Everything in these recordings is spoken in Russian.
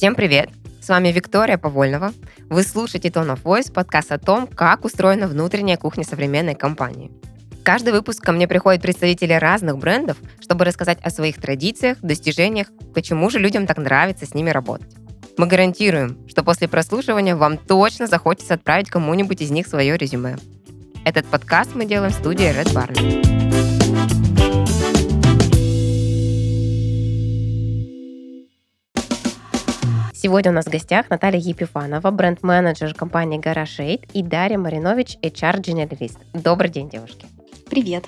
Всем привет! С вами Виктория Повольнова. Вы слушаете Tone of Voice, подкаст о том, как устроена внутренняя кухня современной компании. Каждый выпуск ко мне приходят представители разных брендов, чтобы рассказать о своих традициях, достижениях, почему же людям так нравится с ними работать. Мы гарантируем, что после прослушивания вам точно захочется отправить кому-нибудь из них свое резюме. Этот подкаст мы делаем в студии Red Barn. Сегодня у нас в гостях Наталья Епифанова, бренд-менеджер компании Garage и Дарья Маринович, HR-генералист. Добрый день, девушки. Привет.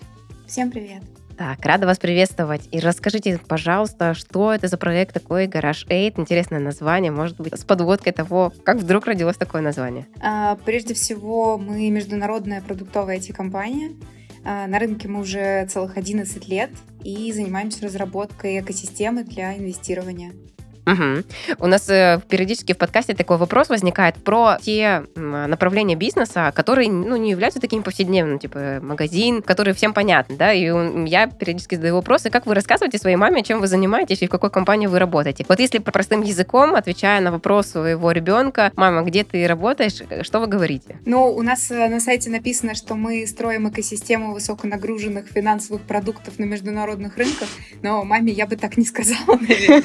Всем привет. Так, рада вас приветствовать. И расскажите, пожалуйста, что это за проект такой Garage 8? Интересное название, может быть, с подводкой того, как вдруг родилось такое название? А, прежде всего, мы международная продуктовая IT-компания. А, на рынке мы уже целых 11 лет и занимаемся разработкой экосистемы для инвестирования. Угу. У нас э, периодически в подкасте такой вопрос возникает про те направления бизнеса, которые ну, не являются такими повседневными, типа магазин, который всем понятны, да, и я периодически задаю вопросы, как вы рассказываете своей маме, чем вы занимаетесь и в какой компании вы работаете. Вот если простым языком, отвечая на вопрос своего ребенка, мама, где ты работаешь, что вы говорите? Ну, у нас э, на сайте написано, что мы строим экосистему высоконагруженных финансовых продуктов на международных рынках, но маме я бы так не сказала, наверное.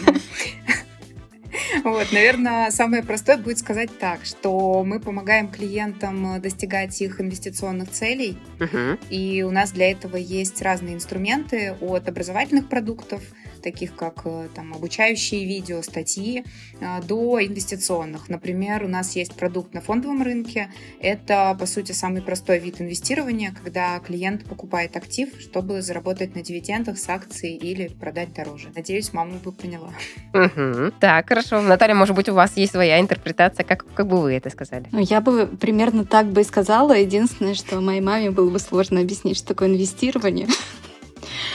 Вот, наверное, самое простое будет сказать так, что мы помогаем клиентам достигать их инвестиционных целей, uh-huh. и у нас для этого есть разные инструменты от образовательных продуктов таких как э, там, обучающие видео, статьи, э, до инвестиционных. Например, у нас есть продукт на фондовом рынке. Это, по сути, самый простой вид инвестирования, когда клиент покупает актив, чтобы заработать на дивидендах с акций или продать дороже. Надеюсь, мама бы поняла. Угу. Так, хорошо. Наталья, может быть, у вас есть своя интерпретация, как, как бы вы это сказали? Ну, я бы примерно так бы и сказала. Единственное, что моей маме было бы сложно объяснить, что такое инвестирование.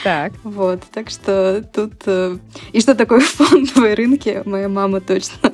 Так. Вот, так что тут... Э, и что такое фондовые рынки, моя мама точно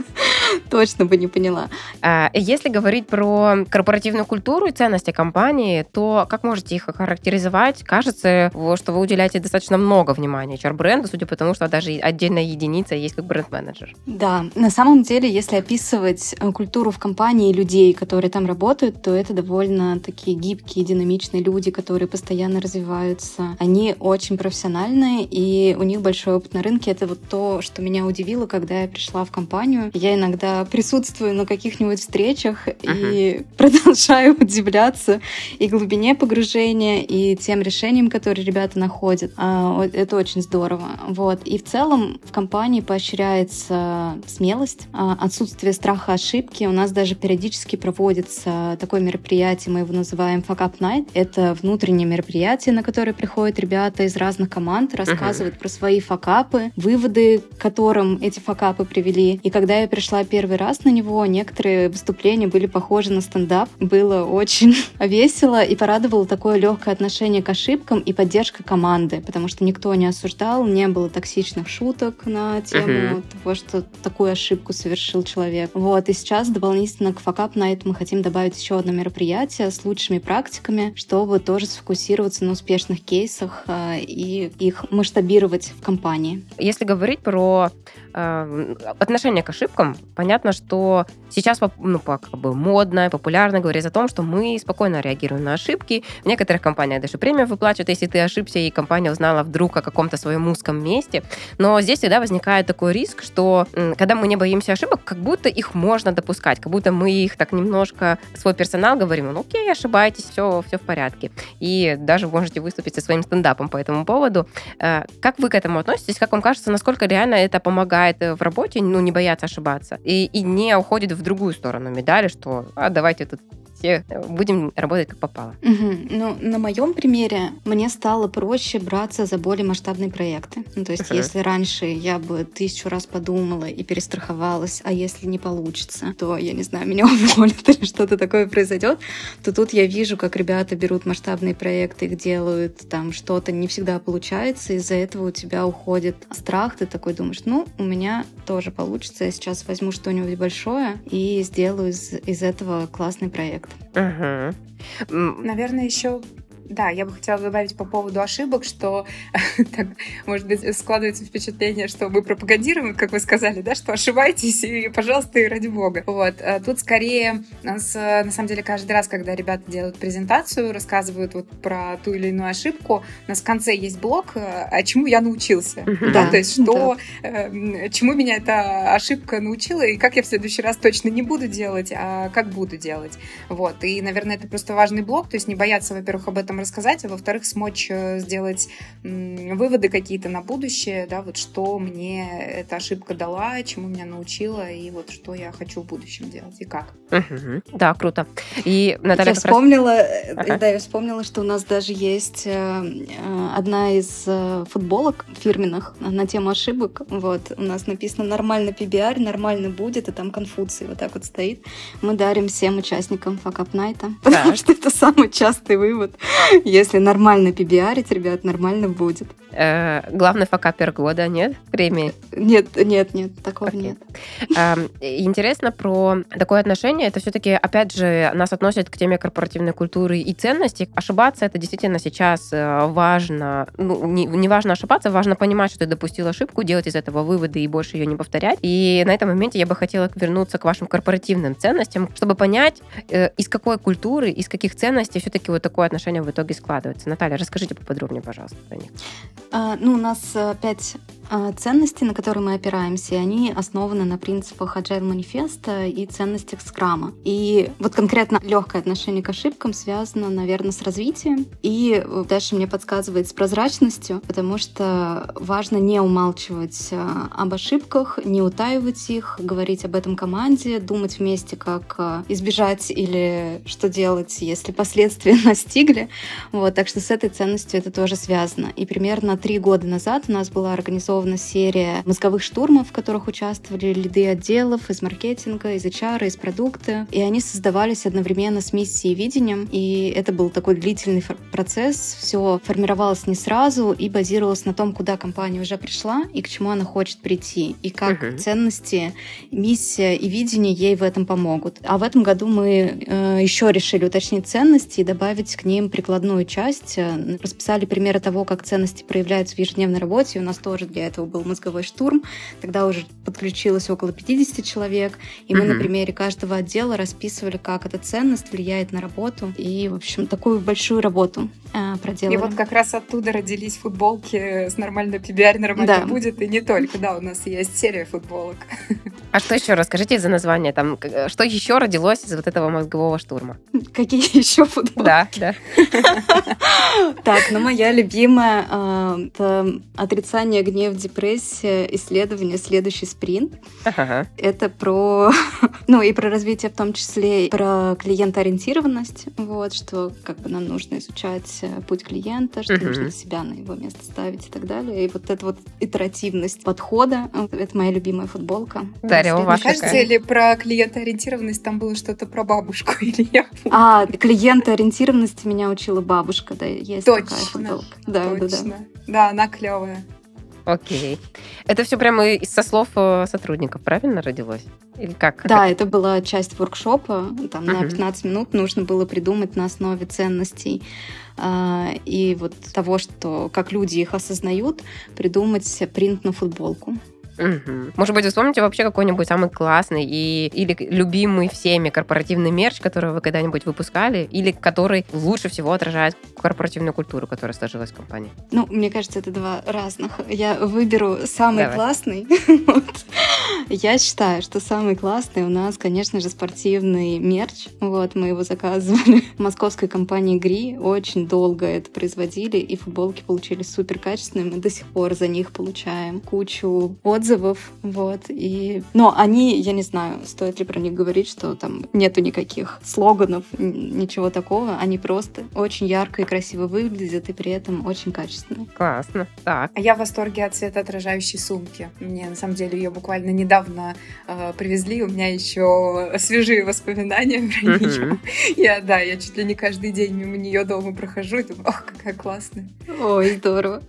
точно бы не поняла. А, если говорить про корпоративную культуру и ценности компании, то как можете их охарактеризовать? Кажется, что вы уделяете достаточно много внимания HR-бренду, судя по тому, что даже отдельная единица есть как бренд-менеджер. Да, на самом деле, если описывать э, культуру в компании людей, которые там работают, то это довольно такие гибкие, динамичные люди, которые постоянно развиваются. Они очень профессиональные, и у них большой опыт на рынке. Это вот то, что меня удивило, когда я пришла в компанию. Я иногда присутствую на каких-нибудь встречах uh-huh. и продолжаю удивляться и глубине погружения, и тем решениям, которые ребята находят. А, это очень здорово. Вот. И в целом в компании поощряется смелость, а, отсутствие страха ошибки. У нас даже периодически проводится такое мероприятие, мы его называем Fuck Up Night. Это внутреннее мероприятие, на которое приходят ребята из разных команд, рассказывают uh-huh. про свои факапы, выводы, к которым эти факапы привели. И когда я пришла первый раз на него. Некоторые выступления были похожи на стендап. Было очень весело и порадовало такое легкое отношение к ошибкам и поддержка команды, потому что никто не осуждал, не было токсичных шуток на тему uh-huh. того, что такую ошибку совершил человек. Вот, и сейчас дополнительно к факап на это мы хотим добавить еще одно мероприятие с лучшими практиками, чтобы тоже сфокусироваться на успешных кейсах э, и их масштабировать в компании. Если говорить про отношение к ошибкам, понятно, понятно, что сейчас ну, как бы модно, популярно говорить о том, что мы спокойно реагируем на ошибки. В некоторых компаниях даже премию выплачивают, если ты ошибся, и компания узнала вдруг о каком-то своем узком месте. Но здесь всегда возникает такой риск, что когда мы не боимся ошибок, как будто их можно допускать, как будто мы их так немножко, свой персонал говорим, ну окей, ошибаетесь, все, все в порядке. И даже можете выступить со своим стендапом по этому поводу. Э, как вы к этому относитесь? Как вам кажется, насколько реально это помогает э, в работе, ну, не бояться ошибаться? И, и не уходит в другую сторону медали, что а, давайте тут все будем работать как попало. Угу. Ну, на моем примере мне стало проще браться за более масштабные проекты. Ну, то есть, uh-huh. если раньше я бы тысячу раз подумала и перестраховалась, а если не получится, то, я не знаю, меня уволят или что-то такое произойдет, то тут я вижу, как ребята берут масштабные проекты, их делают, там что-то не всегда получается, из-за этого у тебя уходит страх, ты такой думаешь, ну, у меня тоже получится, я сейчас возьму что-нибудь большое и сделаю из, из этого классный проект. Угу. Наверное, еще Да, я бы хотела добавить по поводу ошибок, что, так, может быть, складывается впечатление, что мы пропагандируем, как вы сказали, да, что ошибайтесь, и, пожалуйста, и ради бога. Вот. А тут скорее, нас, на самом деле, каждый раз, когда ребята делают презентацию, рассказывают вот про ту или иную ошибку, у нас в конце есть блок, а чему я научился. Да, то есть, что, э, чему меня эта ошибка научила, и как я в следующий раз точно не буду делать, а как буду делать. Вот. И, наверное, это просто важный блок, то есть не бояться, во-первых, об этом рассказать, а во-вторых, смочь э, сделать выводы какие-то на будущее, да, вот что мне эта ошибка дала, чему меня научила, и вот что я хочу в будущем делать, и как. Угу. Да, круто. И Наталья я вспомнила, раз... Э, ага. да, я вспомнила, что у нас даже есть э, одна из футболок фирменных на тему ошибок. Вот, у нас написано «Нормально PBR, нормально будет», и там Конфуций вот так вот стоит. Мы дарим всем участникам факап найта, потому что это самый частый вывод. Если нормально пибиарить, ребят, нормально будет. Э, главный факапер года, нет? Премии? Нет, нет, нет, такого okay. нет. Э, интересно про такое отношение. Это все-таки, опять же, нас относит к теме корпоративной культуры и ценностей. Ошибаться это действительно сейчас э, важно. Ну, не, не важно ошибаться, важно понимать, что ты допустил ошибку, делать из этого выводы и больше ее не повторять. И на этом моменте я бы хотела вернуться к вашим корпоративным ценностям, чтобы понять, э, из какой культуры, из каких ценностей все-таки вот такое отношение в итоге складывается. Наталья, расскажите поподробнее, пожалуйста, про них. А, ну, у нас э, пять а, ценности, на которые мы опираемся, они основаны на принципах Agile манифеста и ценностях скрама. И вот конкретно легкое отношение к ошибкам связано, наверное, с развитием. И дальше мне подсказывает с прозрачностью, потому что важно не умалчивать а, об ошибках, не утаивать их, говорить об этом команде, думать вместе, как избежать или что делать, если последствия настигли. Вот, так что с этой ценностью это тоже связано. И примерно три года назад у нас была организована серия мозговых штурмов, в которых участвовали лиды отделов из маркетинга, из HR, из продукта. И они создавались одновременно с миссией и видением. И это был такой длительный процесс. Все формировалось не сразу и базировалось на том, куда компания уже пришла и к чему она хочет прийти. И как uh-huh. ценности, миссия и видение ей в этом помогут. А в этом году мы э, еще решили уточнить ценности и добавить к ним прикладную часть. Э, расписали примеры того, как ценности проявляются в ежедневной работе. У нас тоже для этого был мозговой штурм. Тогда уже подключилось около 50 человек, и мы mm-hmm. на примере каждого отдела расписывали, как эта ценность влияет на работу. И, в общем, такую большую работу э, проделали. И вот как раз оттуда родились футболки с нормальной PBR, нормально да. будет, и не только. Да, у нас есть серия футболок. А что еще? Расскажите за название. Там, что еще родилось из вот этого мозгового штурма? Какие еще футболки? Да, да. Так, ну моя любимая э, это отрицание, гнев, депрессия, исследование, следующий спринт. Это про, ну и про развитие в том числе, про клиентоориентированность, вот, что как бы нам нужно изучать э, путь клиента, что нужно себя на его место ставить и так далее. И вот эта вот итеративность подхода, это моя любимая футболка. Дарья, у вас кажется, или про клиентоориентированность там было что-то про бабушку или я А, клиентоориентированности меня учила бабушка, да, есть Точно. такая футболка. Да, Точно. да, да. Да, она клевая. Окей. Это все прямо со слов э, сотрудников, правильно родилось? Или как? Да, это была часть воркшопа. Там uh-huh. на 15 минут нужно было придумать на основе ценностей э, и вот того, что как люди их осознают, придумать принт на футболку. Угу. Может быть, вы вспомните вообще какой-нибудь самый классный и, или любимый всеми корпоративный мерч, который вы когда-нибудь выпускали, или который лучше всего отражает корпоративную культуру, которая сложилась в компании? Ну, мне кажется, это два разных. Я выберу самый Давай. классный. Я считаю, что самый классный у нас, конечно же, спортивный мерч. Вот, мы его заказывали в московской компании Гри. Очень долго это производили, и футболки получились супер качественные. Мы до сих пор за них получаем кучу отзывов отзывов, вот, и... Но они, я не знаю, стоит ли про них говорить, что там нету никаких слоганов, ничего такого, они просто очень ярко и красиво выглядят, и при этом очень качественные. Классно, так. А я в восторге от цветоотражающей сумки. Мне, на самом деле, ее буквально недавно э, привезли, у меня еще свежие воспоминания про нее. Я, да, я чуть ли не каждый день мимо нее дома прохожу и думаю, ох, какая классная. Ой, здорово.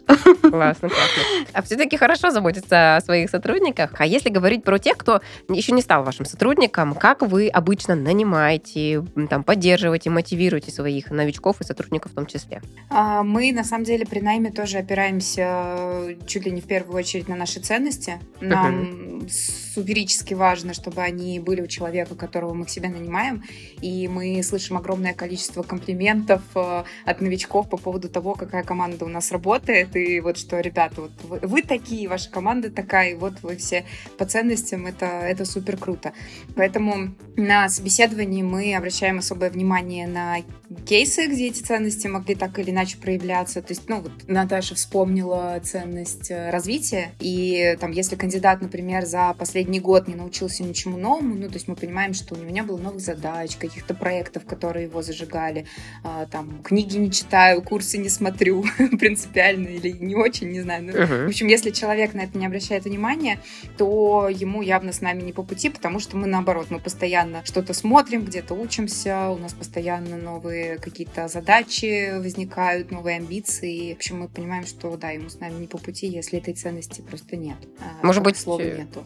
Классно, классно. А все-таки хорошо заботиться о своих сотрудниках. А если говорить про тех, кто еще не стал вашим сотрудником, как вы обычно нанимаете, там, поддерживаете, мотивируете своих новичков и сотрудников в том числе? А, мы, на самом деле, при найме тоже опираемся э, чуть ли не в первую очередь на наши ценности. Нам суперически важно, чтобы они были у человека, которого мы к себе нанимаем. И мы слышим огромное количество комплиментов э, от новичков по поводу того, какая команда у нас работает. И вот что, ребята, вот вы, вы такие, ваша команда такая, вот вы все по ценностям, это, это супер круто. Поэтому на собеседовании мы обращаем особое внимание на кейсы, где эти ценности могли так или иначе проявляться. То есть, ну, вот Наташа вспомнила ценность э, развития, и там, если кандидат, например, за последний год не научился ничему новому, ну, то есть мы понимаем, что у него не было новых задач, каких-то проектов, которые его зажигали, а, там, книги не читаю, курсы не смотрю принципиально или не очень, не знаю. Ну, uh-huh. В общем, если человек на это не обращает внимания, то ему явно с нами не по пути, потому что мы, наоборот, мы постоянно что-то смотрим, где-то учимся, у нас постоянно новые какие-то задачи возникают, новые амбиции. В общем, мы понимаем, что, да, ему с нами не по пути, если этой ценности просто нет. А, Может быть, слова э, нету.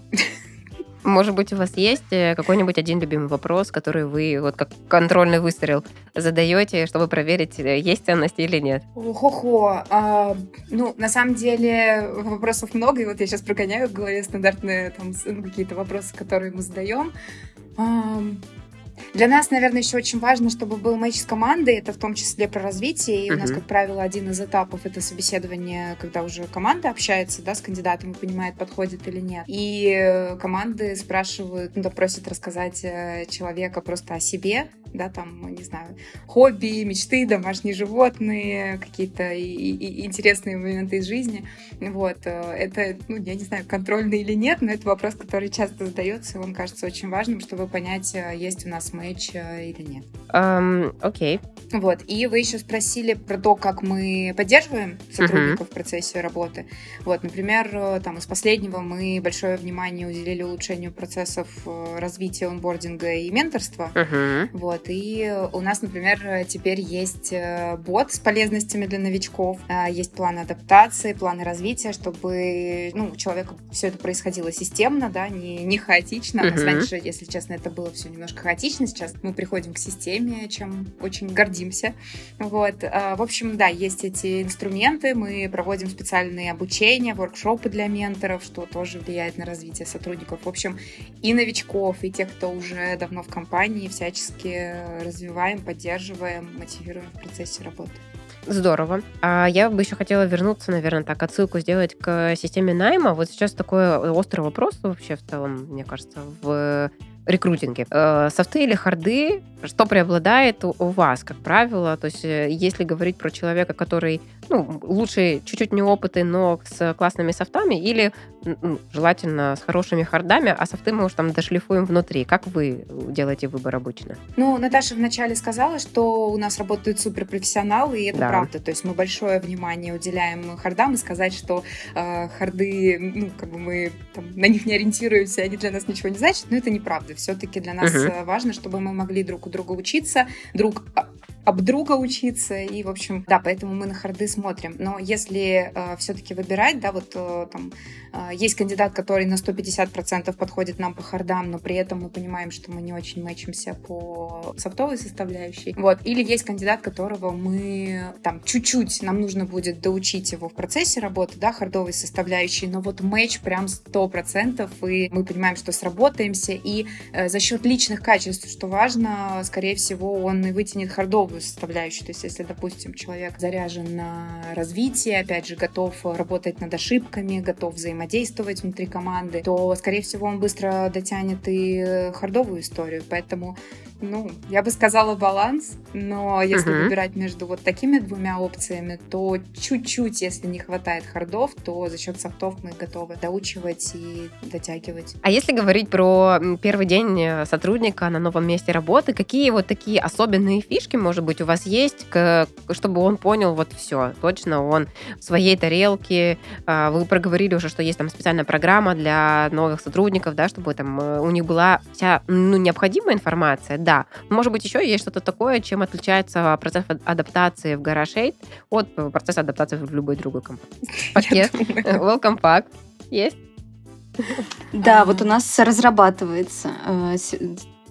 Может быть, у вас есть э, какой-нибудь один любимый вопрос, который вы вот как контрольный выстрел задаете, чтобы проверить, э, есть ценности или нет? Хо-хо. А, ну, на самом деле вопросов много, и вот я сейчас прогоняю в голове стандартные там ну, какие-то вопросы, которые мы задаем. Для нас, наверное, еще очень важно, чтобы был матч с командой. Это в том числе про развитие. И uh-huh. у нас, как правило, один из этапов это собеседование, когда уже команда общается да, с кандидатом и понимает, подходит или нет. И э, команды спрашивают, ну, да, просят рассказать э, человека просто о себе, да, там, не знаю, хобби, мечты, домашние животные, какие-то и, и интересные моменты из жизни. Вот. Э, это, ну, я не знаю, контрольный или нет, но это вопрос, который часто задается, и он кажется очень важным, чтобы понять, есть у нас матч или нет. Um, окей. Вот. И вы еще спросили про то, как мы поддерживаем сотрудников uh-huh. в процессе работы. Вот, например, э, там из последнего мы большое внимание уделили улучшению процессов э, развития онбординга и менторства. Uh-huh. Вот. И у нас, например, теперь есть э, бот с полезностями для новичков, есть планы адаптации, планы развития, чтобы ну, у человека все это происходило системно, да, не, не хаотично. Uh-huh. Раньше, если честно, это было все немножко хаотично. Сейчас мы приходим к системе, чем очень гордимся. Вот. В общем, да, есть эти инструменты. Мы проводим специальные обучения, воркшопы для менторов, что тоже влияет на развитие сотрудников. В общем, и новичков, и тех, кто уже давно в компании, всячески развиваем, поддерживаем, мотивируем в процессе работы. Здорово. А я бы еще хотела вернуться, наверное, так, отсылку сделать к системе найма. Вот сейчас такой острый вопрос вообще в целом, мне кажется, в рекрутинге. Э, софты или харды, что преобладает у, вас, как правило? То есть э, если говорить про человека, который ну, лучше чуть-чуть неопытный, но с классными софтами, или желательно с хорошими хардами, а софты мы уж там дошлифуем внутри. Как вы делаете выбор обычно? Ну, Наташа вначале сказала, что у нас работают суперпрофессионалы, и это да. правда. То есть мы большое внимание уделяем хардам, и сказать, что э, харды, ну, как бы мы там, на них не ориентируемся, они для нас ничего не значат, но это неправда. Все-таки для нас uh-huh. важно, чтобы мы могли друг у друга учиться, друг об друга учиться, и, в общем, да, поэтому мы на харды смотрим. Но если э, все-таки выбирать, да, вот э, там э, есть кандидат, который на 150% подходит нам по хардам, но при этом мы понимаем, что мы не очень мэчимся по софтовой составляющей. Вот. Или есть кандидат, которого мы там чуть-чуть, нам нужно будет доучить его в процессе работы, да, хардовой составляющей, но вот мэч прям 100%, и мы понимаем, что сработаемся, и э, за счет личных качеств, что важно, скорее всего, он и вытянет хардовую составляющую. То есть, если, допустим, человек заряжен на развитие, опять же, готов работать над ошибками, готов взаимодействовать внутри команды, то, скорее всего, он быстро дотянет и хардовую историю. Поэтому ну, я бы сказала баланс, но если uh-huh. выбирать между вот такими двумя опциями, то чуть-чуть, если не хватает хардов, то за счет софтов мы готовы доучивать и дотягивать. А если говорить про первый день э, сотрудника на новом месте работы, какие вот такие особенные фишки, может быть, у вас есть, чтобы он понял вот все, точно он в своей тарелке, а, вы проговорили уже, что есть там специальная программа для новых сотрудников, да, чтобы там э, у них была вся ну, необходимая информация, да. Может быть, еще есть что-то такое, чем отличается процесс адаптации в GarageAid от э, процесса адаптации в любой другой компании. Пакет, welcome pack есть? Да, вот у нас разрабатывается э,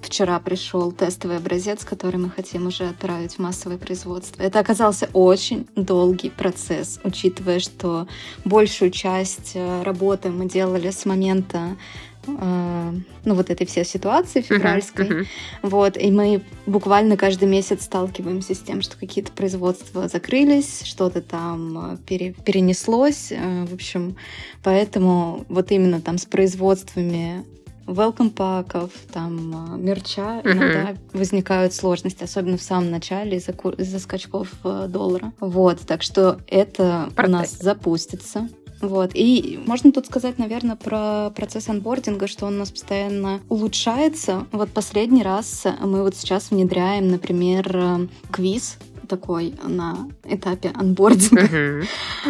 вчера пришел тестовый образец, который мы хотим уже отправить в массовое производство. Это оказался очень долгий процесс, учитывая, что большую часть э, работы мы делали с момента э, ну, вот этой всей ситуации февральской. Uh-huh, uh-huh. Вот, и мы буквально каждый месяц сталкиваемся с тем, что какие-то производства закрылись, что-то там э, пере, перенеслось. В общем, поэтому вот именно там с производствами welcome паков, там, мерча, uh-huh. иногда возникают сложности, особенно в самом начале из-за, из-за скачков э, доллара. Вот, так что это Портрет. у нас запустится. Вот. И можно тут сказать, наверное, про процесс анбординга, что он у нас постоянно улучшается. Вот последний раз мы вот сейчас внедряем, например, э, квиз такой на этапе анбординга.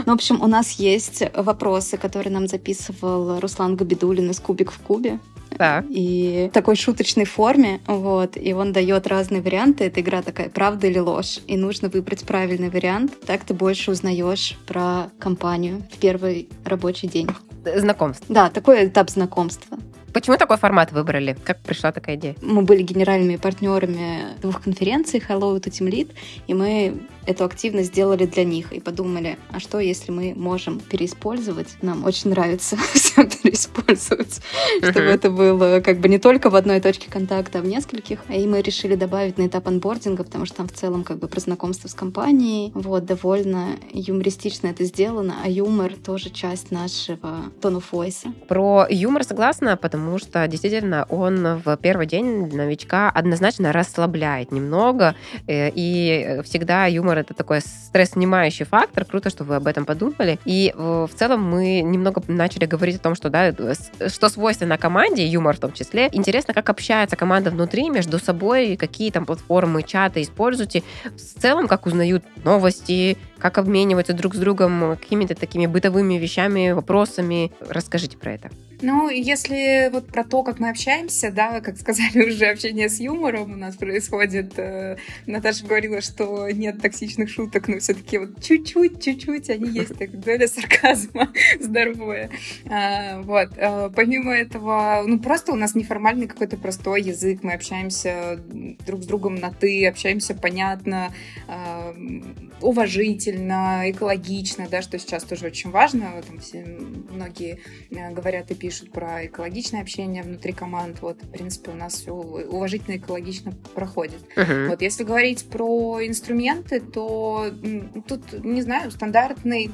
Ну, в общем, у нас есть вопросы, которые нам записывал Руслан Габидулин из «Кубик в кубе». Так. И в такой шуточной форме, вот, и он дает разные варианты. Эта игра такая, правда или ложь. И нужно выбрать правильный вариант. Так ты больше узнаешь про компанию в первый рабочий день. Знакомство. Да, такой этап знакомства. Почему такой формат выбрали? Как пришла такая идея? Мы были генеральными партнерами двух конференций Hello to Team Lead, и мы эту активность сделали для них и подумали, а что, если мы можем переиспользовать? Нам очень нравится все переиспользовать, чтобы это было как бы не только в одной точке контакта, а в нескольких. И мы решили добавить на этап анбординга, потому что там в целом как бы про знакомство с компанией. Вот, довольно юмористично это сделано, а юмор тоже часть нашего of voice. Про юмор согласна, потому что действительно он в первый день новичка однозначно расслабляет немного, э, и всегда юмор юмор это такой стресс-снимающий фактор. Круто, что вы об этом подумали. И в целом мы немного начали говорить о том, что, да, что свойственно команде, юмор в том числе. Интересно, как общается команда внутри между собой, какие там платформы, чаты используете. В целом, как узнают новости, как обмениваются друг с другом какими-то такими бытовыми вещами, вопросами. Расскажите про это. Ну, если вот про то, как мы общаемся, да, как сказали уже, общение с юмором у нас происходит. Э, Наташа говорила, что нет токсичных шуток, но все-таки вот чуть-чуть, чуть-чуть они есть, так доля сарказма здоровая. А, вот. А, помимо этого, ну, просто у нас неформальный какой-то простой язык, мы общаемся друг с другом на «ты», общаемся понятно, а, уважительно, экологично, да, что сейчас тоже очень важно. Там все, многие э, говорят и пишут про экологичное общение внутри команд. Вот, в принципе, у нас все уважительно, экологично проходит. Uh-huh. Вот, если говорить про инструменты, то тут, не знаю, стандартный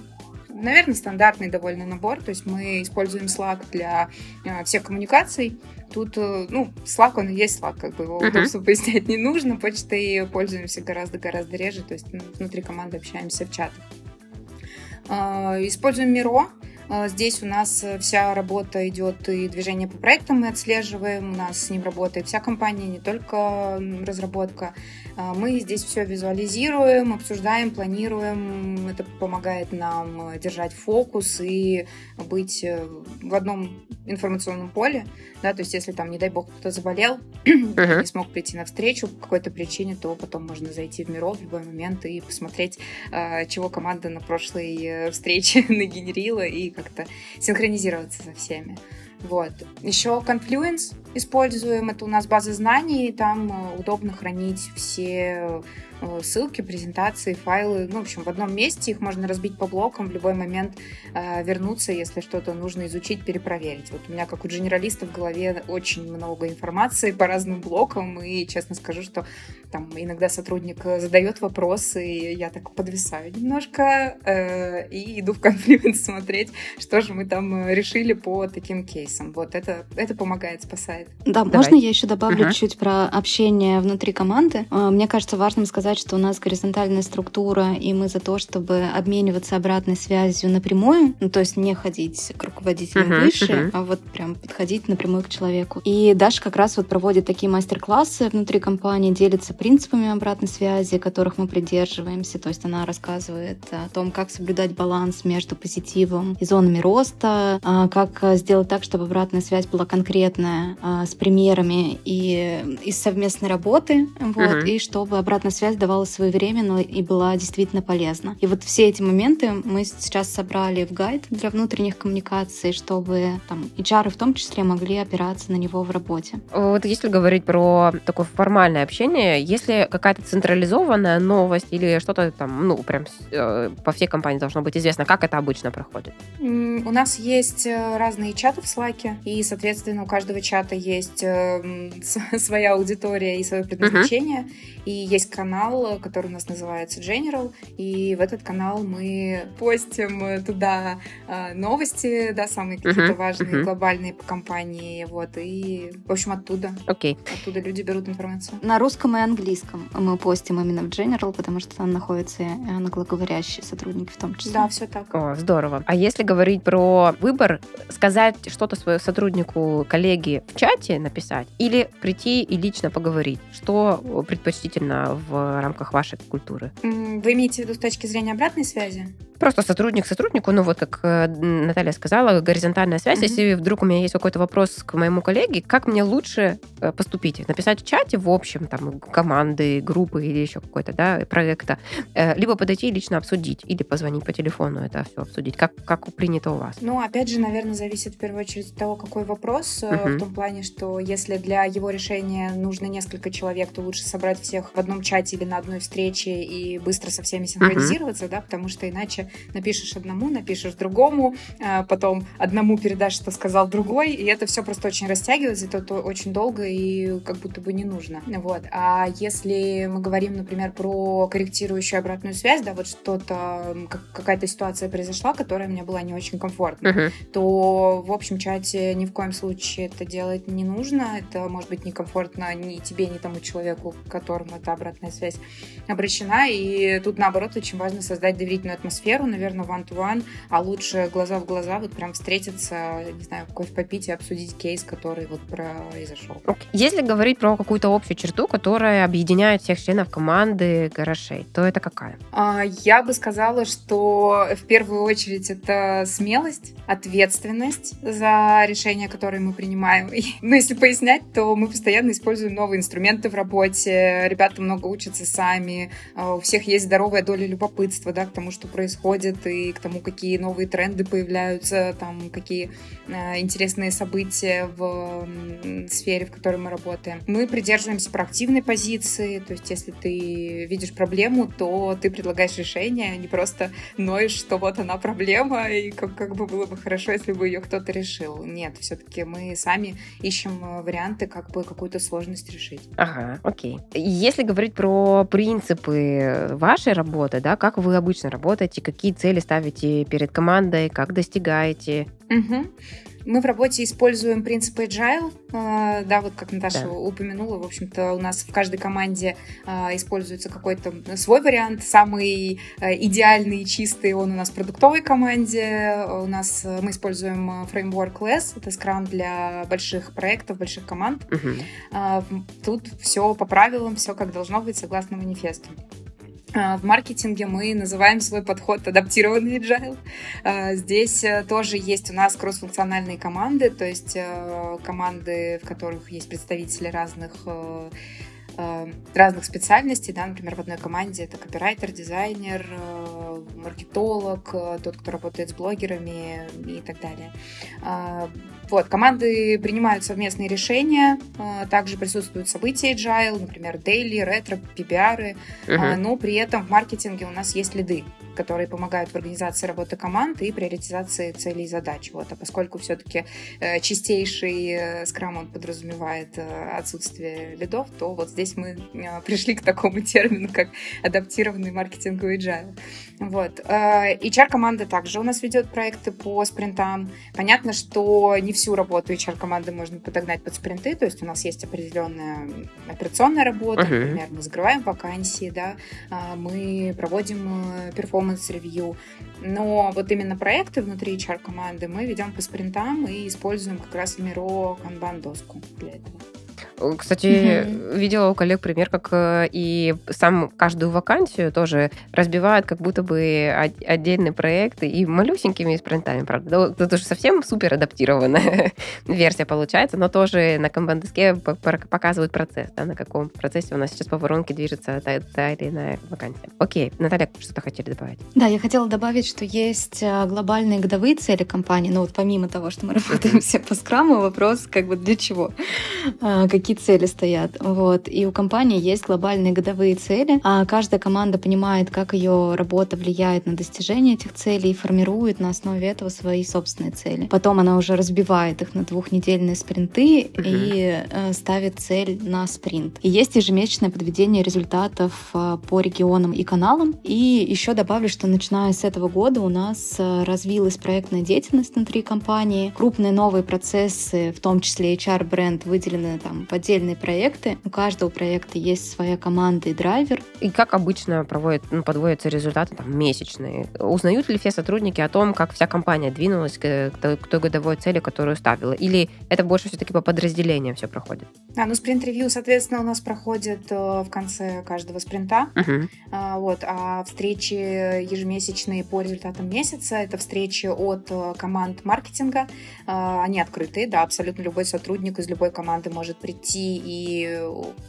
наверное, стандартный довольно набор. То есть мы используем Slack для э, всех коммуникаций. Тут, э, ну, Slack, он и есть Slack, как бы его uh-huh. удобство пояснять не нужно. Почтой пользуемся гораздо-гораздо реже, то есть внутри команды общаемся в чатах. Э, используем Miro. Э, здесь у нас вся работа идет и движение по проектам мы отслеживаем, у нас с ним работает вся компания, не только разработка. А, мы здесь все визуализируем, обсуждаем, планируем. Это помогает нам э, держать фокус и быть э, в одном информационном поле. Да, то есть, если там, не дай бог, кто-то заболел, uh-huh. не смог прийти на встречу по какой-то причине, то потом можно зайти в Миров в любой момент и посмотреть, э, чего команда на прошлой встрече нагенерила и как-то синхронизироваться со всеми. Вот. Еще Confluence используем. Это у нас база знаний. Там э, удобно хранить все Э, ссылки, презентации, файлы, ну, в общем, в одном месте их можно разбить по блокам, в любой момент э, вернуться, если что-то нужно изучить, перепроверить. Вот у меня, как у генералиста, в голове очень много информации по разным блокам, и честно скажу, что там иногда сотрудник задает вопросы, и я так подвисаю немножко э, и иду в конфликт смотреть, что же мы там решили по таким кейсам. Вот это, это помогает, спасает. Помогает. Да, Давай. можно я еще добавлю uh-huh. чуть про общение внутри команды? А, мне кажется важным сказать, что у нас горизонтальная структура, и мы за то, чтобы обмениваться обратной связью напрямую, ну, то есть не ходить к руководителям uh-huh, выше, uh-huh. а вот прям подходить напрямую к человеку. И Даша как раз вот проводит такие мастер-классы внутри компании, делится принципами обратной связи, которых мы придерживаемся. То есть она рассказывает о том, как соблюдать баланс между позитивом и зонами роста, а, как сделать так, чтобы обратная связь была конкретная, а, с примерами и из совместной работы, вот, uh-huh. и чтобы обратная связь давала своевременно и была действительно полезна. И вот все эти моменты мы сейчас собрали в гайд для внутренних коммуникаций, чтобы там HR в том числе могли опираться на него в работе. Вот если говорить про такое формальное общение, если какая-то централизованная новость или что-то там, ну, прям э, по всей компании должно быть известно, как это обычно проходит? У нас есть э, разные чаты в Slack, и, соответственно, у каждого чата есть э, своя аудитория и свое предназначение. Uh-huh. И есть канал, который у нас называется General, и в этот канал мы постим туда новости, да, самые какие-то uh-huh. важные, uh-huh. глобальные по компании, вот, и, в общем, оттуда. Окей. Okay. Оттуда люди берут информацию. На русском и английском мы постим именно в General, потому что там находятся англоговорящие сотрудники в том числе. Да, все так. О, здорово. А если говорить про выбор, сказать что-то своему сотруднику, коллеге в чате написать или прийти и лично поговорить, что предпочтительно в рамках вашей культуры? Вы имеете в виду с точки зрения обратной связи? Просто сотрудник сотруднику, ну вот как э, Наталья сказала, горизонтальная связь. Mm-hmm. Если вдруг у меня есть какой-то вопрос к моему коллеге, как мне лучше э, поступить? Написать в чате в общем, там, команды, группы или еще какой-то, да, проекта, э, либо подойти и лично обсудить, или позвонить по телефону это все обсудить. Как, как принято у вас? Ну, опять же, наверное, зависит в первую очередь от того, какой вопрос, mm-hmm. в том плане, что если для его решения нужно несколько человек, то лучше собрать всех в одном чате или на одной встрече и быстро со всеми синхронизироваться, mm-hmm. да, потому что иначе напишешь одному, напишешь другому, а потом одному передашь, что сказал другой, и это все просто очень растягивается, это то очень долго и как будто бы не нужно. Вот. А если мы говорим, например, про корректирующую обратную связь, да, вот что-то, какая-то ситуация произошла, которая мне была не очень комфортна, uh-huh. то в общем чате ни в коем случае это делать не нужно, это может быть некомфортно ни тебе, ни тому человеку, к которому эта обратная связь обращена, и тут наоборот очень важно создать доверительную атмосферу, наверное, one-to-one, а лучше глаза в глаза вот прям встретиться, не знаю, кофе попить и обсудить кейс, который вот произошел. Если говорить про какую-то общую черту, которая объединяет всех членов команды гаражей, то это какая? А, я бы сказала, что в первую очередь это смелость, ответственность за решения, которые мы принимаем. Ну, если пояснять, то мы постоянно используем новые инструменты в работе, ребята много учатся сами, а, у всех есть здоровая доля любопытства, да, к тому, что происходит и к тому, какие новые тренды появляются, там, какие э, интересные события в сфере, в которой мы работаем. Мы придерживаемся проактивной позиции, то есть если ты видишь проблему, то ты предлагаешь решение, а не просто ноешь, что вот она проблема, и как, как бы было бы хорошо, если бы ее кто-то решил. Нет, все-таки мы сами ищем э, варианты, как бы какую-то сложность решить. Ага, окей. Если говорить про принципы вашей работы, да, как вы обычно работаете, какие какие цели ставите перед командой, как достигаете. Угу. Мы в работе используем принципы agile, а, да, вот как Наташа да. упомянула, в общем-то, у нас в каждой команде а, используется какой-то свой вариант, самый а, идеальный и чистый, он у нас в продуктовой команде, у нас мы используем фреймворк LESS, это скрам для больших проектов, больших команд. Угу. Тут все по правилам, все как должно быть, согласно манифесту. А, в маркетинге мы называем свой подход адаптированный agile. А, здесь э, тоже есть у нас кроссфункциональные команды, то есть э, команды, в которых есть представители разных э, разных специальностей, да, например, в одной команде это копирайтер, дизайнер, маркетолог, тот, кто работает с блогерами и так далее. Вот, команды принимают совместные решения, а, также присутствуют события agile, например, daily, ретро, PPR, uh-huh. но при этом в маркетинге у нас есть лиды, которые помогают в организации работы команды и приоритизации целей и задач. Вот, а поскольку все-таки э, чистейший скрам он подразумевает э, отсутствие лидов, то вот здесь мы э, пришли к такому термину, как адаптированный маркетинговый agile. Вот. HR-команда также у нас ведет проекты по спринтам. Понятно, что не всю работу HR-команды можно подогнать под спринты, то есть у нас есть определенная операционная работа, uh-huh. например, мы закрываем вакансии, да, мы проводим performance review, но вот именно проекты внутри HR-команды мы ведем по спринтам и используем как раз Miro Kanban доску для этого. Кстати, угу. видела у коллег пример, как э, и сам каждую вакансию тоже разбивают как будто бы отдельные проекты и малюсенькими спринтами, правда. Это тоже совсем супер адаптированная версия получается, но тоже на канбан-доске показывают процесс, да, на каком процессе у нас сейчас по воронке движется та, та или иная вакансия. Окей, Наталья, что-то хотели добавить? Да, я хотела добавить, что есть э, глобальные годовые цели компании, но вот помимо того, что мы работаем все по скраму, вопрос как бы для чего? А, какие какие цели стоят. Вот. И у компании есть глобальные годовые цели, а каждая команда понимает, как ее работа влияет на достижение этих целей и формирует на основе этого свои собственные цели. Потом она уже разбивает их на двухнедельные спринты угу. и э, ставит цель на спринт. И есть ежемесячное подведение результатов э, по регионам и каналам. И еще добавлю, что начиная с этого года у нас э, развилась проектная деятельность внутри компании. Крупные новые процессы, в том числе HR-бренд, выделены там по отдельные проекты. У каждого проекта есть своя команда и драйвер. И как обычно проводят, ну, подводятся результаты там, месячные? Узнают ли все сотрудники о том, как вся компания двинулась к, к той годовой цели, которую ставила? Или это больше все-таки по подразделениям все проходит? А, ну, спринт-ревью, соответственно, у нас проходит э, в конце каждого спринта. Uh-huh. А, вот, а встречи ежемесячные по результатам месяца, это встречи от э, команд маркетинга. А, они открытые, да, абсолютно любой сотрудник из любой команды может прийти прийти и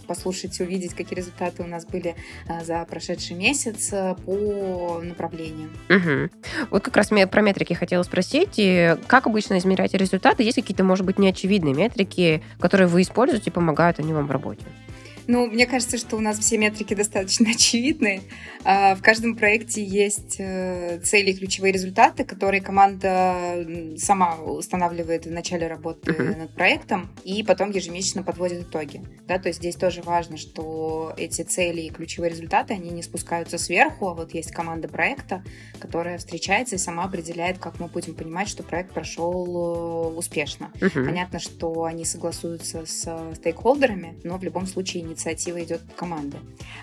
послушать, увидеть, какие результаты у нас были а, за прошедший месяц э, по направлениям. Угу. Вот как раз про метрики хотела спросить. И как обычно измеряете результаты? Есть какие-то, может быть, неочевидные метрики, которые вы используете, помогают они вам в работе? Ну, мне кажется, что у нас все метрики достаточно очевидны. А, в каждом проекте есть э, цели и ключевые результаты, которые команда сама устанавливает в начале работы uh-huh. над проектом и потом ежемесячно подводит итоги. Да, то есть здесь тоже важно, что эти цели и ключевые результаты, они не спускаются сверху, а вот есть команда проекта, которая встречается и сама определяет, как мы будем понимать, что проект прошел э, успешно. Uh-huh. Понятно, что они согласуются с стейкхолдерами, но в любом случае инициатива идет от команды.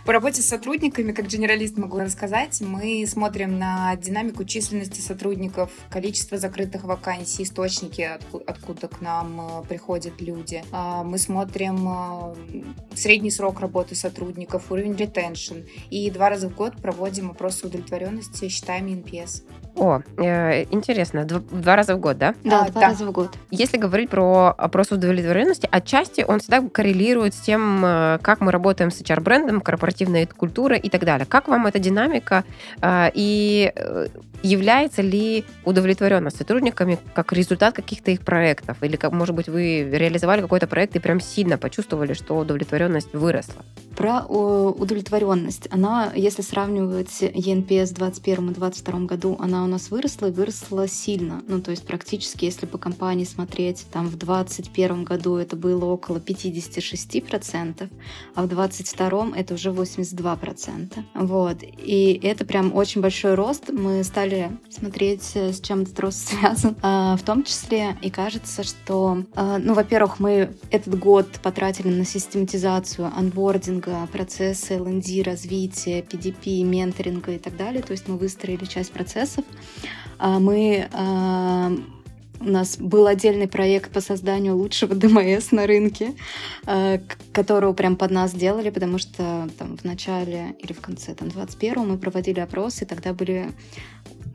По работе с сотрудниками, как генералист могу рассказать, мы смотрим на динамику численности сотрудников, количество закрытых вакансий, источники, откуда к нам э, приходят люди. А, мы смотрим э, средний срок работы сотрудников, уровень ретеншн. И два раза в год проводим опросы удовлетворенности, считаем NPS. О, э, интересно. Два, два раза в год, да? Да, а, два да. раза в год. Если говорить про опрос удовлетворенности, отчасти он всегда коррелирует с тем, э, как мы работаем с HR-брендом, корпоративной культурой и так далее. Как вам эта динамика э, и э, является ли удовлетворенность сотрудниками как результат каких-то их проектов? Или, как, может быть, вы реализовали какой-то проект и прям сильно почувствовали, что удовлетворенность выросла? Про удовлетворенность. Она, если сравнивать ENPS в 2021 и 2022 году, она у нас выросла и выросла сильно. Ну, то есть практически, если по компании смотреть, там в 2021 году это было около 56%, а в 2022 это уже 82%. Вот. И это прям очень большой рост. Мы стали смотреть, с чем этот рост связан. А, в том числе, и кажется, что, а, ну, во-первых, мы этот год потратили на систематизацию анбординга процессы L&D, развития, PDP, менторинга и так далее. То есть мы выстроили часть процессов. А мы у нас был отдельный проект по созданию лучшего ДМС на рынке, которого прям под нас делали, потому что там в начале или в конце там 21 мы проводили опросы, и тогда были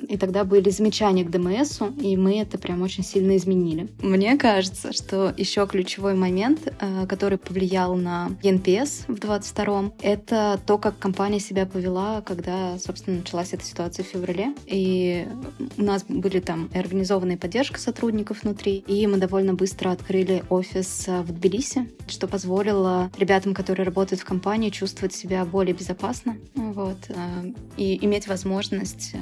и тогда были замечания к ДМСу, и мы это прям очень сильно изменили. Мне кажется, что еще ключевой момент, э, который повлиял на NPS в 22-м, это то, как компания себя повела, когда, собственно, началась эта ситуация в феврале. И у нас были там организованная поддержка сотрудников внутри, и мы довольно быстро открыли офис э, в Тбилиси, что позволило ребятам, которые работают в компании, чувствовать себя более безопасно вот, э, и иметь возможность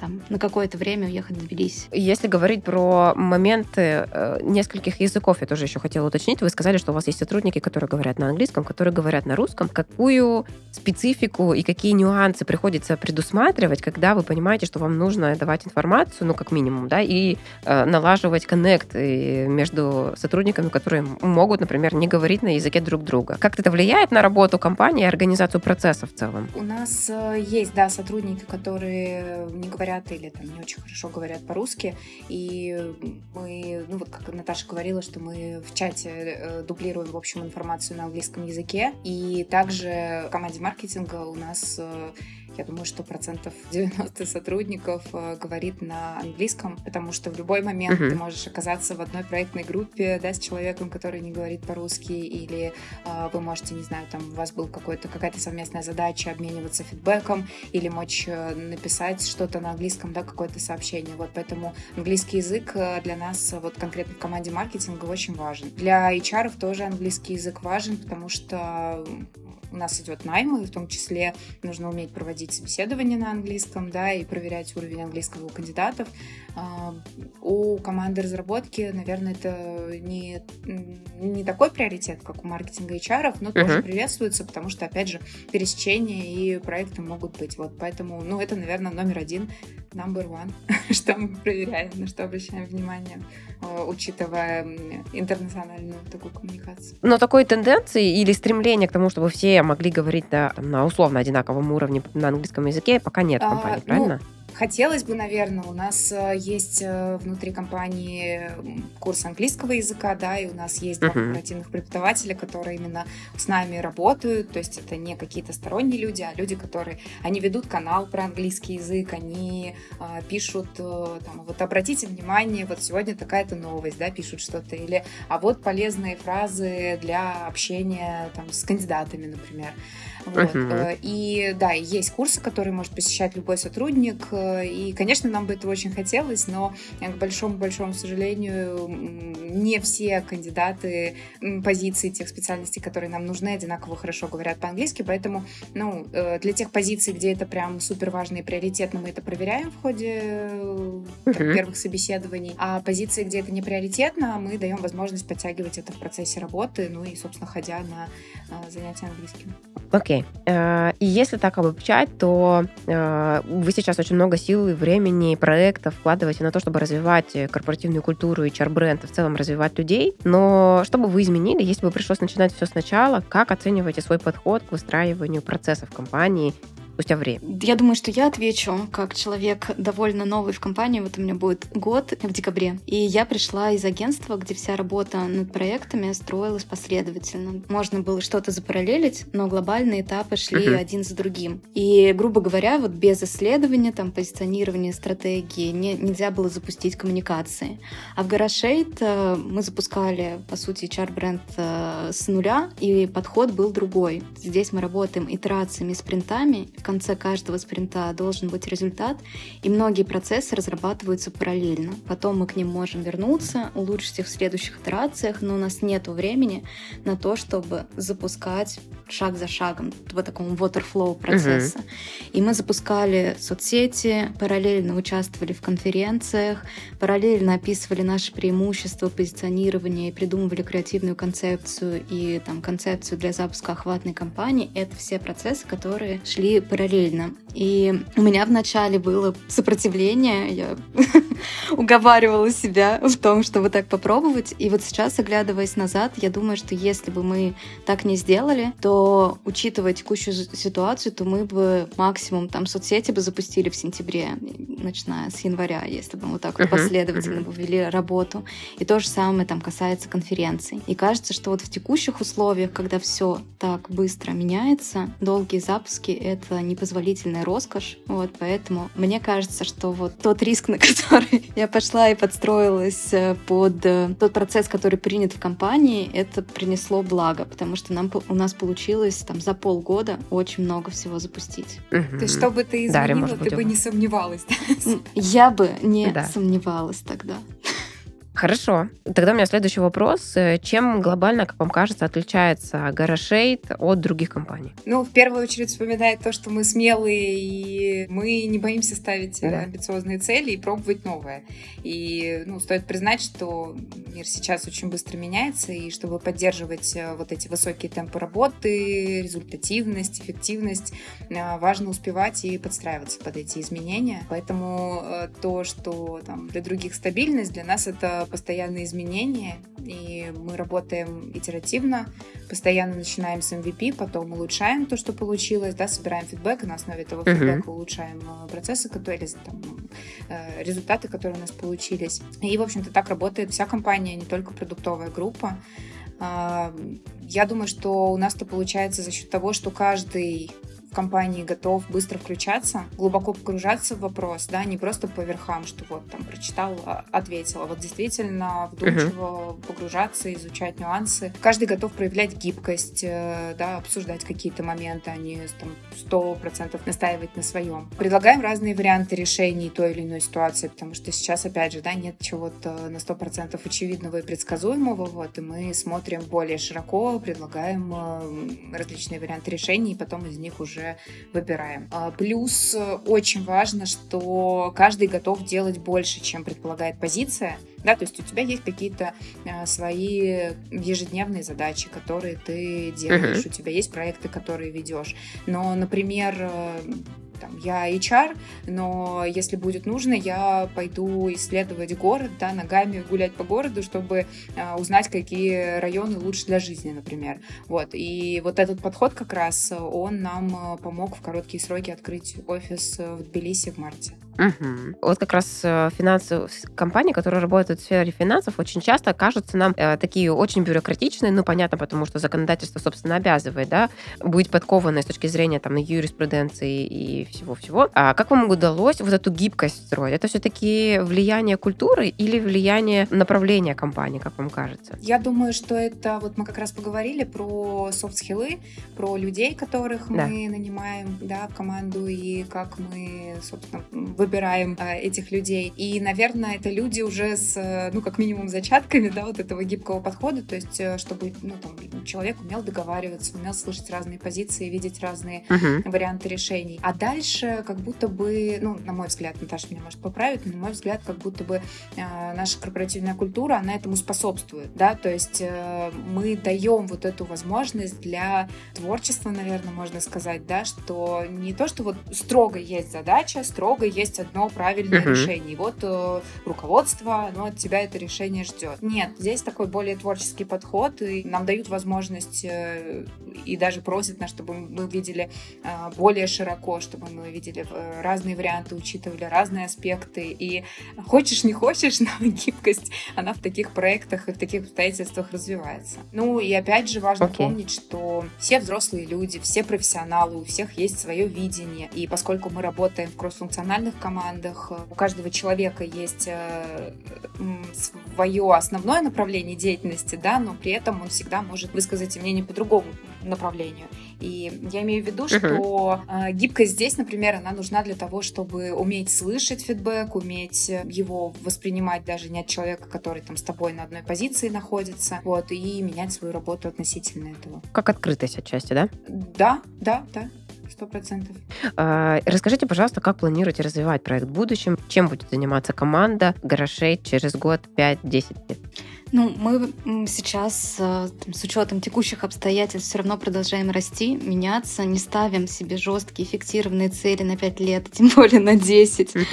там, на какое-то время уехать в Тбилиси. Если говорить про моменты э, нескольких языков, я тоже еще хотела уточнить. Вы сказали, что у вас есть сотрудники, которые говорят на английском, которые говорят на русском. Какую специфику и какие нюансы приходится предусматривать, когда вы понимаете, что вам нужно давать информацию, ну, как минимум, да, и э, налаживать коннект между сотрудниками, которые могут, например, не говорить на языке друг друга. Как это влияет на работу компании и организацию процесса в целом? У нас э, есть, да, сотрудники, которые не говорят или там не очень хорошо говорят по-русски. И мы, ну вот как Наташа говорила, что мы в чате э, дублируем, в общем, информацию на английском языке. И также в команде маркетинга у нас э, я думаю, что процентов 90 сотрудников э, говорит на английском, потому что в любой момент uh-huh. ты можешь оказаться в одной проектной группе, да, с человеком, который не говорит по-русски, или э, вы можете, не знаю, там у вас был какой-то какая-то совместная задача обмениваться фидбэком или мочь э, написать что-то на английском, да, какое-то сообщение. Вот поэтому английский язык э, для нас вот конкретно в команде маркетинга очень важен. Для HR тоже английский язык важен, потому что у нас идет найм, и в том числе нужно уметь проводить собеседование на английском, да, и проверять уровень английского у кандидатов. А, у команды разработки, наверное, это не, не такой приоритет, как у маркетинга и HR, но uh-huh. тоже приветствуется, потому что, опять же, пересечения и проекты могут быть. Вот поэтому, ну, это, наверное, номер один, number one, что мы проверяем, на что обращаем внимание, учитывая интернациональную такую коммуникацию. Но такой тенденции или стремления к тому, чтобы все могли говорить да, на условно одинаковом уровне на английском языке, пока нет в компании, а, правильно? Ну, Хотелось бы, наверное, у нас э, есть э, внутри компании курс английского языка, да, и у нас есть два корпоративных преподавателя, которые именно с нами работают, то есть это не какие-то сторонние люди, а люди, которые, они ведут канал про английский язык, они а, пишут, э, там, вот обратите внимание, вот сегодня такая-то новость, да, пишут что-то, или, а вот полезные фразы для общения там с кандидатами, например. Вот. Uh-huh. И да, есть курсы, которые может посещать любой сотрудник. Э, и, конечно, нам бы это очень хотелось, но, к большому-большому сожалению, не все кандидаты позиции тех специальностей, которые нам нужны, одинаково хорошо говорят по-английски. Поэтому, ну, э, для тех позиций, где это прям супер важно и приоритетно, мы это проверяем в ходе uh-huh. первых собеседований. А позиции, где это не приоритетно, мы даем возможность подтягивать это в процессе работы, ну и, собственно, ходя на занятия английским. Окей. Э, и если так обобщать, то э, вы сейчас очень много сил времени, проектов вкладываете на то, чтобы развивать корпоративную культуру и чар-бренд, и в целом развивать людей. Но что бы вы изменили, если бы пришлось начинать все сначала? Как оцениваете свой подход к выстраиванию процессов компании спустя время? Я думаю, что я отвечу как человек довольно новый в компании. Вот у меня будет год в декабре. И я пришла из агентства, где вся работа над проектами строилась последовательно. Можно было что-то запараллелить, но глобальные этапы шли uh-huh. один за другим. И, грубо говоря, вот без исследования, там, позиционирования, стратегии не, нельзя было запустить коммуникации. А в Гарашейт э, мы запускали, по сути, HR-бренд э, с нуля, и подход был другой. Здесь мы работаем итерациями, спринтами, конце каждого спринта должен быть результат, и многие процессы разрабатываются параллельно. Потом мы к ним можем вернуться, улучшить их в следующих итерациях, но у нас нет времени на то, чтобы запускать шаг за шагом в таком waterflow процесса. Угу. И мы запускали соцсети, параллельно участвовали в конференциях, параллельно описывали наши преимущества позиционирования и придумывали креативную концепцию и там концепцию для запуска охватной кампании. Это все процессы, которые шли параллельно. И у меня вначале было сопротивление, я уговаривала себя в том, чтобы так попробовать. И вот сейчас, оглядываясь назад, я думаю, что если бы мы так не сделали, то, учитывая текущую ситуацию, то мы бы максимум там соцсети бы запустили в сентябре, начиная с января, если бы мы вот так вот последовательно бы вели работу. И то же самое там касается конференций. И кажется, что вот в текущих условиях, когда все так быстро меняется, долгие запуски — это непозволительная роскошь. Вот, поэтому мне кажется, что вот тот риск, на который я пошла и подстроилась э, под э, тот процесс, который принят в компании, это принесло благо, потому что нам, у нас получилось там за полгода очень много всего запустить. Угу. То есть, что бы ты изменила, Дарья, ты бы не сомневалась. Я бы не да. сомневалась тогда. Хорошо. Тогда у меня следующий вопрос. Чем глобально, как вам кажется, отличается Гарашейд от других компаний? Ну, в первую очередь вспоминает то, что мы смелые и мы не боимся ставить да. амбициозные цели и пробовать новое. И ну, стоит признать, что мир сейчас очень быстро меняется, и чтобы поддерживать э, вот эти высокие темпы работы, результативность, эффективность, э, важно успевать и подстраиваться под эти изменения. Поэтому э, то, что там, для других стабильность, для нас это постоянные изменения, и мы работаем итеративно, постоянно начинаем с MVP, потом улучшаем то, что получилось, да, собираем фидбэк, и на основе этого uh-huh. фидбэка улучшаем процессы, которые, там, результаты, которые у нас получились. И, в общем-то, так работает вся компания, не только продуктовая группа. Я думаю, что у нас это получается за счет того, что каждый компании готов быстро включаться, глубоко погружаться в вопрос, да, не просто по верхам, что вот там прочитал, а, ответил, а вот действительно вдумчиво uh-huh. погружаться, изучать нюансы. Каждый готов проявлять гибкость, э, да, обсуждать какие-то моменты, а не там сто процентов настаивать на своем. Предлагаем разные варианты решений той или иной ситуации, потому что сейчас, опять же, да, нет чего-то на сто процентов очевидного и предсказуемого, вот, и мы смотрим более широко, предлагаем э, различные варианты решений, и потом из них уже уже выбираем. А, плюс э, очень важно, что каждый готов делать больше, чем предполагает позиция. Да, то есть у тебя есть какие-то а, свои ежедневные задачи, которые ты делаешь, uh-huh. у тебя есть проекты, которые ведешь. Но, например, э, там, я HR, но если будет нужно, я пойду исследовать город, да, ногами гулять по городу, чтобы э, узнать, какие районы лучше для жизни, например. Вот. И вот этот подход как раз, он нам помог в короткие сроки открыть офис в Тбилиси в марте. Угу. Вот как раз э, финансовые компании, которые работают в сфере финансов, очень часто кажутся нам э, такие очень бюрократичные, ну, понятно, потому что законодательство, собственно, обязывает, да, быть подкованной с точки зрения там юриспруденции и всего-всего. А как вам удалось вот эту гибкость строить? Это все-таки влияние культуры или влияние направления компании, как вам кажется? Я думаю, что это, вот мы как раз поговорили про софт-скиллы, про людей, которых да. мы нанимаем, да, в команду, и как мы, собственно, выбираем э, этих людей. И, наверное, это люди уже с, э, ну, как минимум, зачатками, да, вот этого гибкого подхода, то есть, э, чтобы, ну, там, человек умел договариваться, умел слышать разные позиции, видеть разные uh-huh. варианты решений. А дальше, как будто бы, ну, на мой взгляд, Наташа меня может поправить, но на мой взгляд, как будто бы э, наша корпоративная культура, она этому способствует, да, то есть э, мы даем вот эту возможность для творчества, наверное, можно сказать, да, что не то, что вот строго есть задача, строго есть есть одно правильное uh-huh. решение. И вот э, руководство, ну, от тебя это решение ждет. Нет, здесь такой более творческий подход, и нам дают возможность э, и даже просят нас, чтобы мы видели э, более широко, чтобы мы видели э, разные варианты, учитывали разные аспекты. И хочешь, не хочешь, но гибкость, она в таких проектах и в таких обстоятельствах развивается. Ну, и опять же важно okay. помнить, что все взрослые люди, все профессионалы, у всех есть свое видение. И поскольку мы работаем в кроссфункциональных командах. У каждого человека есть э, свое основное направление деятельности, да, но при этом он всегда может высказать мнение по другому направлению. И я имею в виду, что uh-huh. гибкость здесь, например, она нужна для того, чтобы уметь слышать фидбэк, уметь его воспринимать даже не от человека, который там с тобой на одной позиции находится, вот, и менять свою работу относительно этого. Как открытость отчасти, да? Да, да, да сто процентов. А, расскажите, пожалуйста, как планируете развивать проект в будущем? Чем будет заниматься команда Гарашей через год, 5-10 лет? Ну, мы сейчас э, там, с учетом текущих обстоятельств все равно продолжаем расти, меняться, не ставим себе жесткие фиксированные цели на 5 лет, тем более на 10. Uh-huh.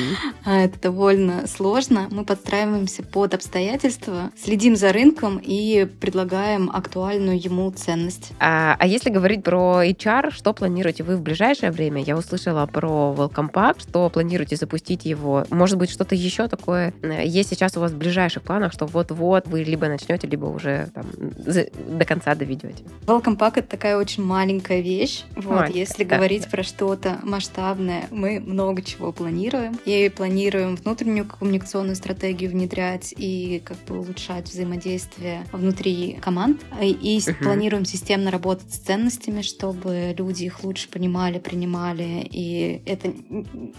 Это довольно сложно. Мы подстраиваемся под обстоятельства, следим за рынком и предлагаем актуальную ему ценность. А, а если говорить про HR, что планируете вы в ближайшее время? Я услышала про Welcome Pack, что планируете запустить его. Может быть, что-то еще такое э, есть сейчас у вас в ближайших планах, что вот-вот вы либо начнете, либо уже там, до конца доведете. Welcome Pack — это такая очень маленькая вещь. Вот, Маленькая, если да, говорить да. про что-то масштабное, мы много чего планируем. И планируем внутреннюю коммуникационную стратегию внедрять и как бы улучшать взаимодействие внутри команд. И uh-huh. планируем системно работать с ценностями, чтобы люди их лучше понимали, принимали. И это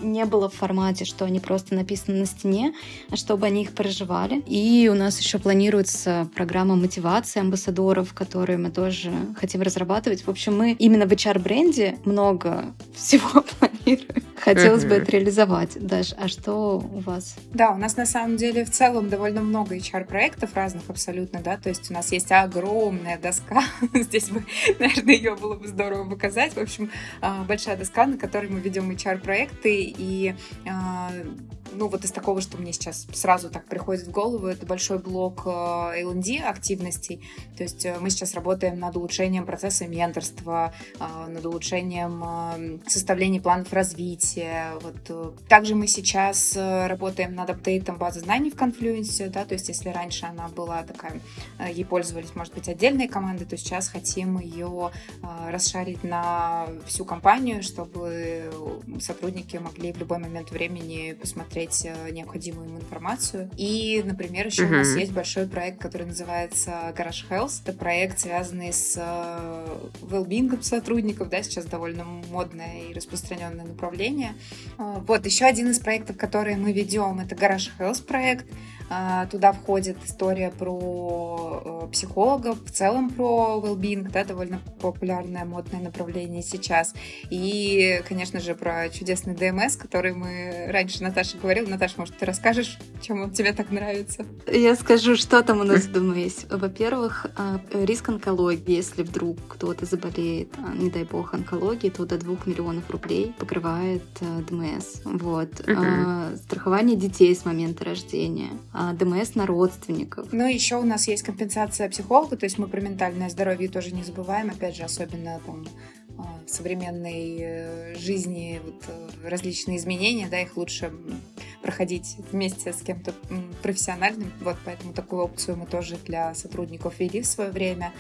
не было в формате, что они просто написаны на стене, а чтобы они их проживали. И у нас еще планируется программа мотивации амбассадоров, которые мы тоже хотим разрабатывать. В общем, мы именно в HR-бренде много всего планируем. Хотелось бы это реализовать. Даш, а что у вас? Да, у нас на самом деле в целом довольно много HR-проектов разных абсолютно, да, то есть у нас есть огромная доска, здесь бы, наверное, ее было бы здорово показать, в общем, а, большая доска, на которой мы ведем HR-проекты, и а, ну, вот из такого, что мне сейчас сразу так приходит в голову, это большой блок L&D активностей. То есть э, мы сейчас работаем над улучшением процесса менторства, над улучшением составления планов развития. Вот. Также мы сейчас работаем над апдейтом базы знаний в Confluence, да, то есть если раньше она была такая, ей пользовались, может быть, отдельные команды, то сейчас хотим ее расшарить на всю компанию, чтобы сотрудники могли в любой момент времени посмотреть э, необходимую им информацию. И, например, еще uh-huh. у нас есть большой проект, который называется Garage Health. Это проект, связанный с э, well сотрудников, да, сейчас довольно модное и распространенное направление. Э, вот, еще один из проектов, которые мы ведем, это Garage Health проект. А, туда входит история про э, психологов, в целом про well-being, да, довольно популярное модное направление сейчас. И, конечно же, про чудесный ДМС, который мы раньше Наташа говорила. Наташа, может, ты расскажешь, чем он тебе так нравится? Я скажу, что там у нас в есть. Во-первых, а, риск онкологии. Если вдруг кто-то заболеет, а, не дай бог, онкологией, то до 2 миллионов рублей покрывает ДМС. Вот. Страхование детей с момента рождения ДМС на родственников. Ну, еще у нас есть компенсация психолога, то есть мы про ментальное здоровье тоже не забываем, опять же, особенно там а, в современной э, жизни вот, э, различные изменения, да, их лучше проходить вместе с кем-то профессиональным. Вот поэтому такую опцию мы тоже для сотрудников ввели в свое время.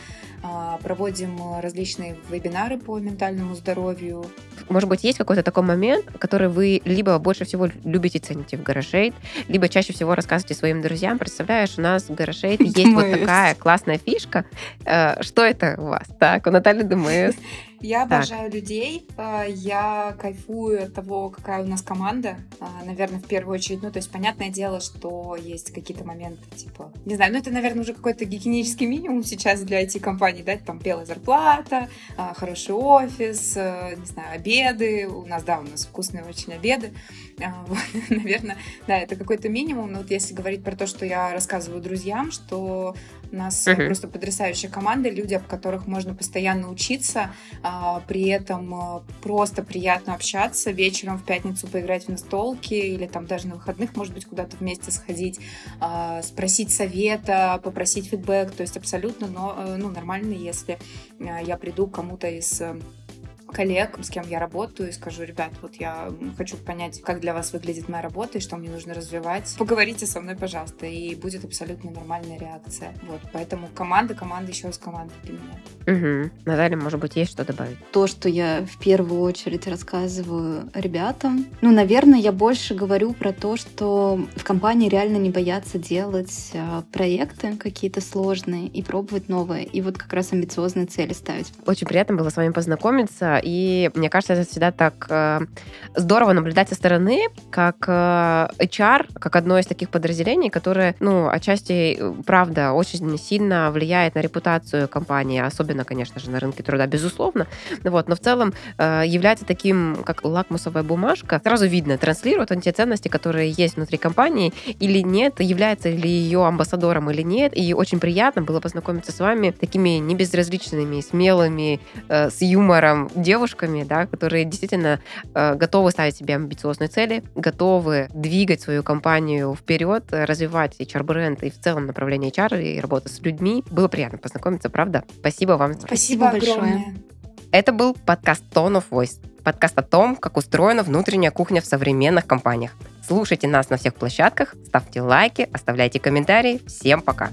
А, проводим различные вебинары по ментальному здоровью. Может быть, есть какой-то такой момент, который вы либо больше всего любите цените в гаражейт, либо чаще всего рассказываете своим друзьям. Представляешь, у нас в гаражейт есть вот такая классная фишка. Э, что это у вас? Так, у Натальи ДМС. Я обожаю людей, э, я кайфую от того, какая у нас команда. Э, наверное, в первую очередь, ну, то есть, понятное дело, что есть какие-то моменты, типа, не знаю, ну, это, наверное, уже какой-то гигиенический минимум сейчас для IT-компаний, да, там белая зарплата, э, хороший офис, не знаю, обеды. У нас, да, у нас вкусные очень обеды. Вот, наверное, да, это какой-то минимум. Но вот если говорить про то, что я рассказываю друзьям, что у нас uh-huh. просто потрясающая команда, люди, об которых можно постоянно учиться, а, при этом а, просто приятно общаться, вечером в пятницу поиграть в настолки или там даже на выходных, может быть, куда-то вместе сходить, а, спросить совета, попросить фидбэк, то есть абсолютно но, э, ну, нормально, если я приду к кому-то из коллег, с кем я работаю, и скажу, ребят, вот я хочу понять, как для вас выглядит моя работа и что мне нужно развивать. Поговорите со мной, пожалуйста, и будет абсолютно нормальная реакция. Вот, поэтому команда, команда, еще раз команда для меня. Угу. Наталья, может быть, есть что добавить? То, что я в первую очередь рассказываю ребятам, ну, наверное, я больше говорю про то, что в компании реально не боятся делать а, проекты какие-то сложные и пробовать новые, и вот как раз амбициозные цели ставить. Очень приятно было с вами познакомиться, и мне кажется, это всегда так э, здорово наблюдать со стороны, как э, HR, как одно из таких подразделений, которое, ну, отчасти, э, правда, очень сильно влияет на репутацию компании, особенно, конечно же, на рынке труда, безусловно. Вот, но в целом является таким, как лакмусовая бумажка. Сразу видно, транслирует он те ценности, которые есть внутри компании или нет, является ли ее амбассадором или нет. И очень приятно было познакомиться с вами такими небезразличными, смелыми, с юмором девушками, да, которые действительно э, готовы ставить себе амбициозные цели, готовы двигать свою компанию вперед, развивать HR-бренд и в целом направление HR и работа с людьми. Было приятно познакомиться, правда? Спасибо вам. Спасибо, Спасибо большое. Это был подкаст Tone of Voice. Подкаст о том, как устроена внутренняя кухня в современных компаниях. Слушайте нас на всех площадках, ставьте лайки, оставляйте комментарии. Всем пока!